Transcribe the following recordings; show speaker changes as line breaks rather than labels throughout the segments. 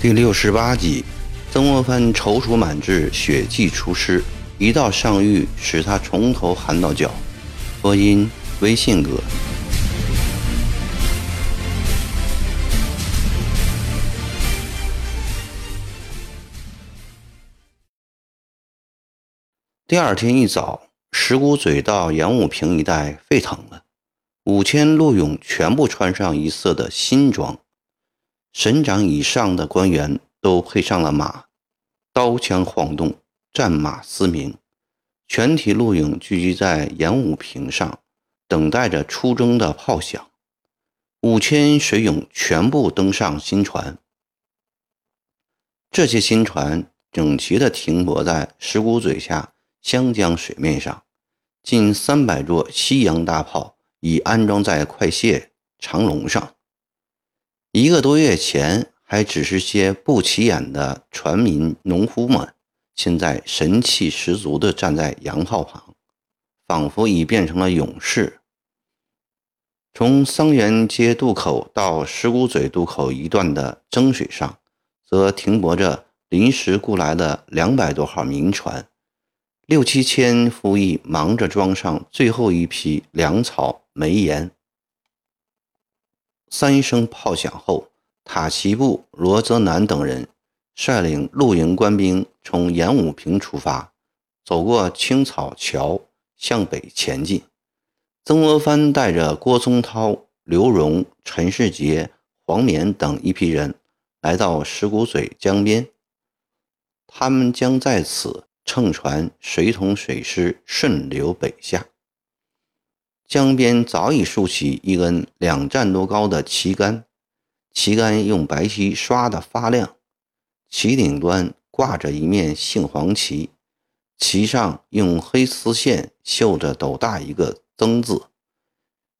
第六十八集，曾国藩踌躇满志，血迹出师，一道上谕使他从头寒到脚。播音：微信哥。第二天一早，石鼓嘴到演武坪一带沸腾了，五千陆勇全部穿上一色的新装。省长以上的官员都配上了马，刀枪晃动，战马嘶鸣，全体陆勇聚集在演武坪上，等待着出征的炮响。五千水勇全部登上新船，这些新船整齐地停泊在石鼓嘴下湘江水面上，近三百座西洋大炮已安装在快卸长龙上。一个多月前还只是些不起眼的船民、农夫们，现在神气十足地站在洋炮旁，仿佛已变成了勇士。从桑园街渡口到石鼓嘴渡口一段的征水上，则停泊着临时雇来的两百多号民船，六七千夫役忙着装上最后一批粮草、煤盐。三声炮响后，塔奇布、罗泽南等人率领露营官兵从演武坪出发，走过青草桥向北前进。曾国藩带着郭宗涛、刘荣、陈世杰、黄冕等一批人来到石鼓嘴江边，他们将在此乘船随同水师顺流北下。江边早已竖起一根两丈多高的旗杆，旗杆用白漆刷得发亮，旗顶端挂着一面杏黄旗，旗上用黑丝线绣着斗大一个“曾”字。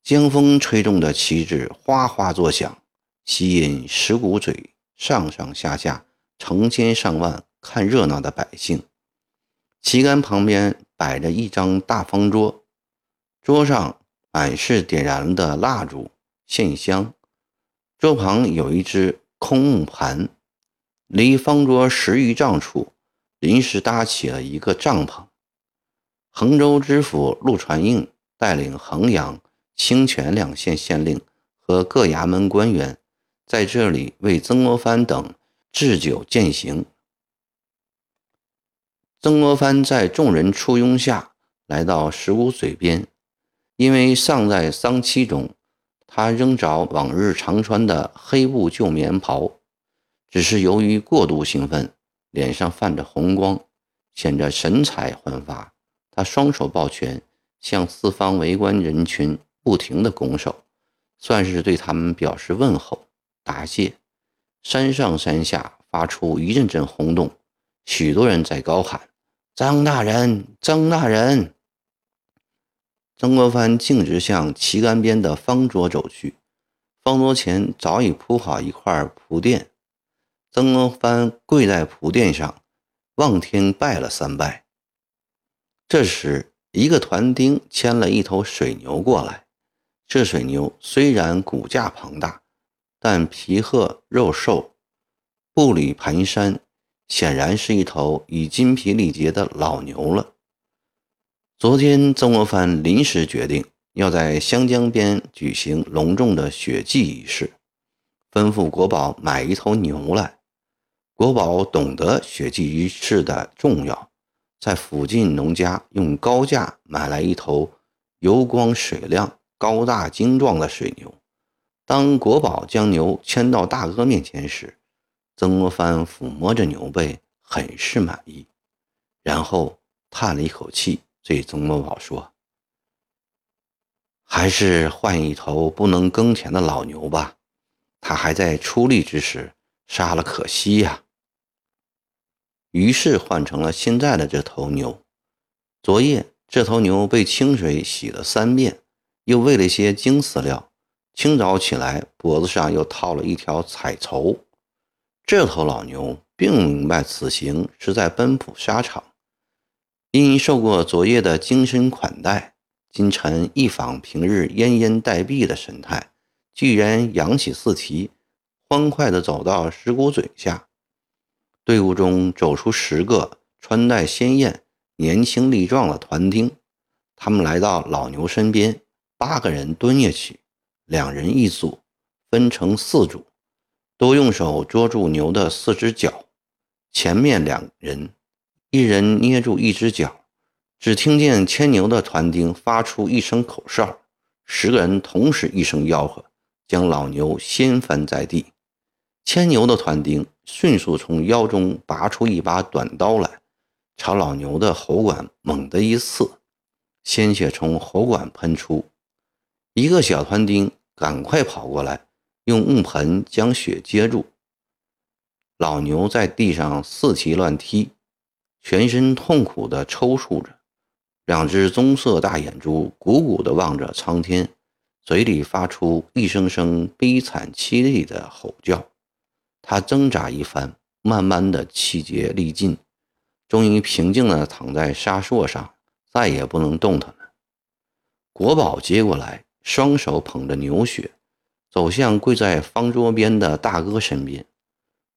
江风吹动的旗帜哗哗作响，吸引石鼓嘴上上下下成千上万看热闹的百姓。旗杆旁边摆着一张大方桌，桌上。满是点燃的蜡烛、线香，桌旁有一只空木盘，离方桌十余丈处，临时搭起了一个帐篷。衡州知府陆传应带领衡阳、清泉两县县令和各衙门官员，在这里为曾国藩等置酒饯行。曾国藩在众人簇拥下来到石鼓嘴边。因为尚在丧期中，他仍着往日常穿的黑布旧棉袍，只是由于过度兴奋，脸上泛着红光，显得神采焕发。他双手抱拳，向四方围观人群不停地拱手，算是对他们表示问候答谢。山上山下发出一阵阵轰动，许多人在高喊：“张大人，张大人！”曾国藩径直向旗杆边的方桌走去，方桌前早已铺好一块蒲垫。曾国藩跪在蒲垫上，望天拜了三拜。这时，一个团丁牵了一头水牛过来。这水牛虽然骨架庞大，但皮褐肉瘦，步履蹒跚，显然是一头已筋疲力竭的老牛了。昨天，曾国藩临时决定要在湘江边举行隆重的血祭仪式，吩咐国宝买一头牛来。国宝懂得血祭仪式的重要，在附近农家用高价买来一头油光水亮、高大精壮的水牛。当国宝将牛牵到大哥面前时，曾国藩抚摸着牛背，很是满意，然后叹了一口气。对曾国宝说：“还是换一头不能耕田的老牛吧，他还在出力之时，杀了可惜呀。”于是换成了现在的这头牛。昨夜这头牛被清水洗了三遍，又喂了些精饲料。清早起来，脖子上又套了一条彩绸。这头老牛并不明白此行是在奔赴沙场。因受过昨夜的精神款待，今晨一仿平日奄奄待毙的神态，居然扬起四蹄，欢快地走到石鼓嘴下。队伍中走出十个穿戴鲜艳、年轻力壮的团丁，他们来到老牛身边，八个人蹲下去，两人一组，分成四组，都用手捉住牛的四只脚。前面两人，一人捏住一只脚，只听见牵牛的团丁发出一声口哨，十个人同时一声吆喝，将老牛掀翻在地。牵牛的团丁迅速从腰中拔出一把短刀来，朝老牛的喉管猛地一刺，鲜血从喉管喷出。一个小团丁赶快跑过来，用木盆将血接住。老牛在地上四蹄乱踢，全身痛苦地抽搐着，两只棕色大眼珠鼓鼓地望着苍天，嘴里发出一声声悲惨凄厉的吼叫。他挣扎一番，慢慢的气竭力尽，终于平静地躺在沙硕上，再也不能动弹了。国宝接过来，双手捧着牛血，走向跪在方桌边的大哥身边。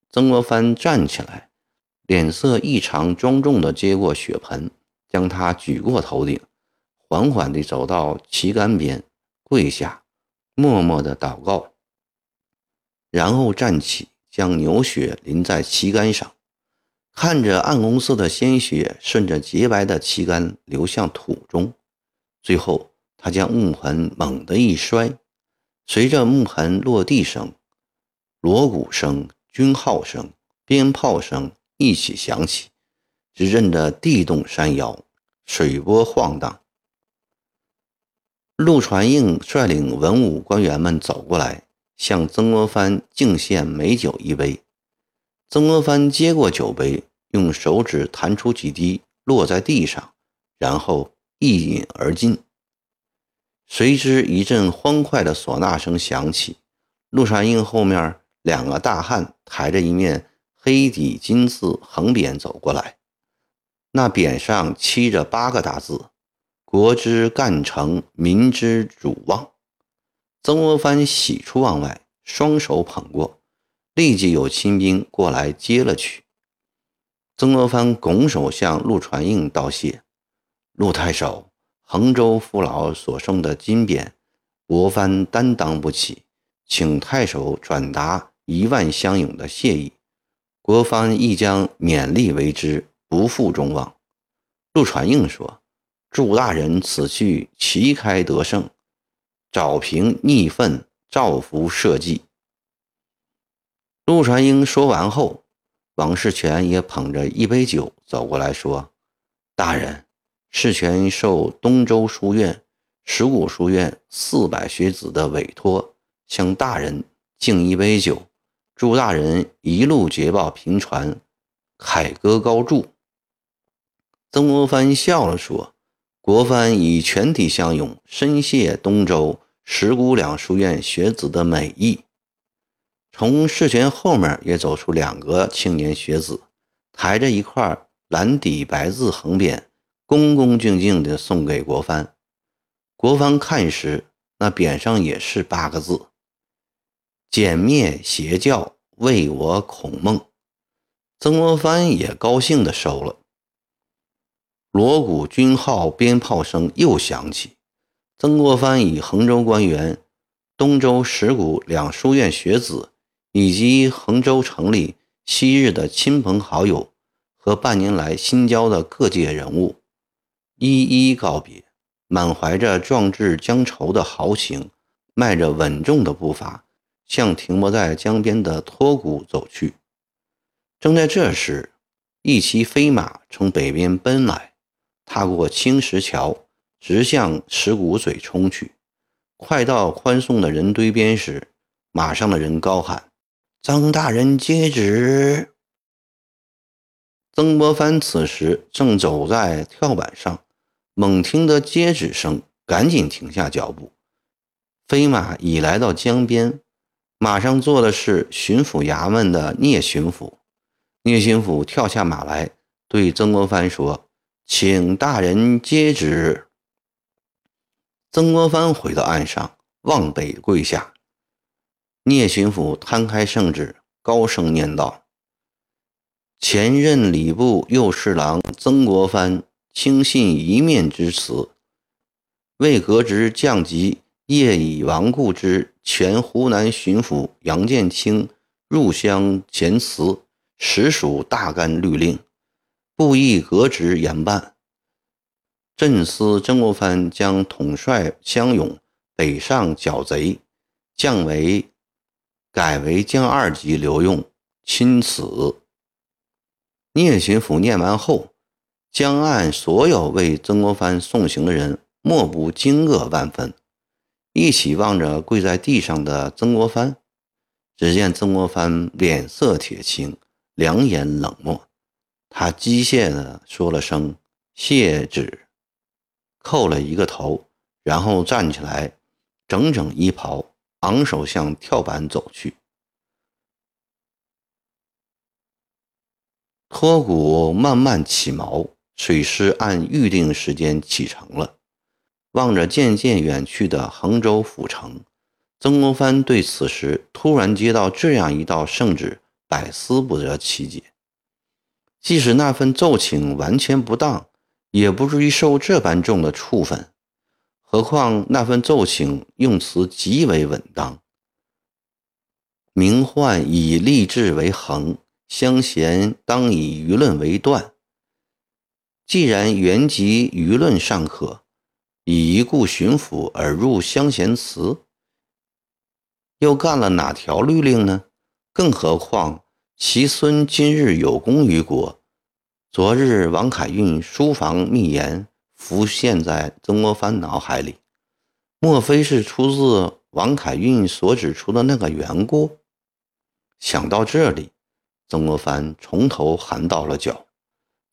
曾国藩站起来，脸色异常庄重地接过血盆，将它举过头顶，缓缓地走到旗杆边，跪下，默默地祷告，然后站起。将牛血淋在旗杆上，看着暗红色的鲜血顺着洁白的旗杆流向土中，最后他将木盆猛地一摔，随着木盆落地声，锣鼓声、军号声、鞭炮声一起响起，只震得地动山摇，水波晃荡。陆传应率领文武官员们走过来。向曾国藩敬献美酒一杯，曾国藩接过酒杯，用手指弹出几滴，落在地上，然后一饮而尽。随之一阵欢快的唢呐声响起，陆传英后面两个大汉抬着一面黑底金字横匾走过来，那匾上漆着八个大字：“国之干成，民之主旺。”曾国藩喜出望外，双手捧过，立即有亲兵过来接了去。曾国藩拱手向陆传应道谢：“陆太守，衡州父老所送的金匾，国藩担当不起，请太守转达一万乡勇的谢意，国藩亦将勉力为之，不负众望。”陆传应说：“祝大人此去旗开得胜。”找平逆愤，造福社稷。陆传英说完后，王世全也捧着一杯酒走过来说：“大人，世全受东周书院、石鼓书院四百学子的委托，向大人敬一杯酒，祝大人一路捷报频传，凯歌高筑。”曾国藩笑了说：“国藩以全体乡勇，深谢东周。”石鼓两书院学子的美意，从世权后面也走出两个青年学子，抬着一块蓝底白字横匾，恭恭敬敬地送给国藩。国藩看时，那匾上也是八个字：“歼灭邪教，为我孔孟。”曾国藩也高兴地收了。锣鼓、军号、鞭炮声又响起。曾国藩与衡州官员、东周石鼓两书院学子，以及衡州城里昔日的亲朋好友和半年来新交的各界人物，一一告别，满怀着壮志将酬的豪情，迈着稳重的步伐，向停泊在江边的托谷走去。正在这时，一骑飞马从北边奔来，踏过青石桥。直向石鼓嘴冲去，快到宽松的人堆边时，马上的人高喊：“曾大人接旨！”曾国藩此时正走在跳板上，猛听得接旨声，赶紧停下脚步。飞马已来到江边，马上坐的是巡抚衙门的聂巡抚。聂巡抚跳下马来，对曾国藩说：“请大人接旨。曾国藩回到岸上，望北跪下。聂巡抚摊开圣旨，高声念道：“前任礼部右侍郎曾国藩轻信一面之词，为革职降级业已亡故之前湖南巡抚杨建清入乡前辞，实属大干律令，不宜革职严办。朕司曾国藩将统帅乡勇北上剿贼，降为。”改为将二级留用，钦此。聂巡抚念完后，江岸所有为曾国藩送行的人莫不惊愕万分，一起望着跪在地上的曾国藩。只见曾国藩脸色铁青，两眼冷漠，他机械地说了声“谢旨”，叩了一个头，然后站起来，整整衣袍。昂首向跳板走去。托骨慢慢起毛，水师按预定时间启程了。望着渐渐远去的衡州府城，曾国藩对此时突然接到这样一道圣旨，百思不得其解。即使那份奏请完全不当，也不至于受这般重的处分。何况那份奏请用词极为稳当，名唤以吏治为衡，乡贤当以舆论为断。既然原籍舆论尚可，以一顾巡抚而入乡贤祠，又干了哪条律令呢？更何况其孙今日有功于国，昨日王凯运书房密言。浮现在曾国藩脑海里，莫非是出自王凯运所指出的那个缘故？想到这里，曾国藩从头寒到了脚。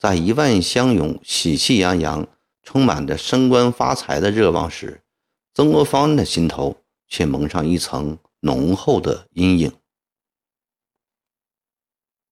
在一万乡勇喜气洋洋、充满着升官发财的热望时，曾国藩的心头却蒙上一层浓厚的阴影。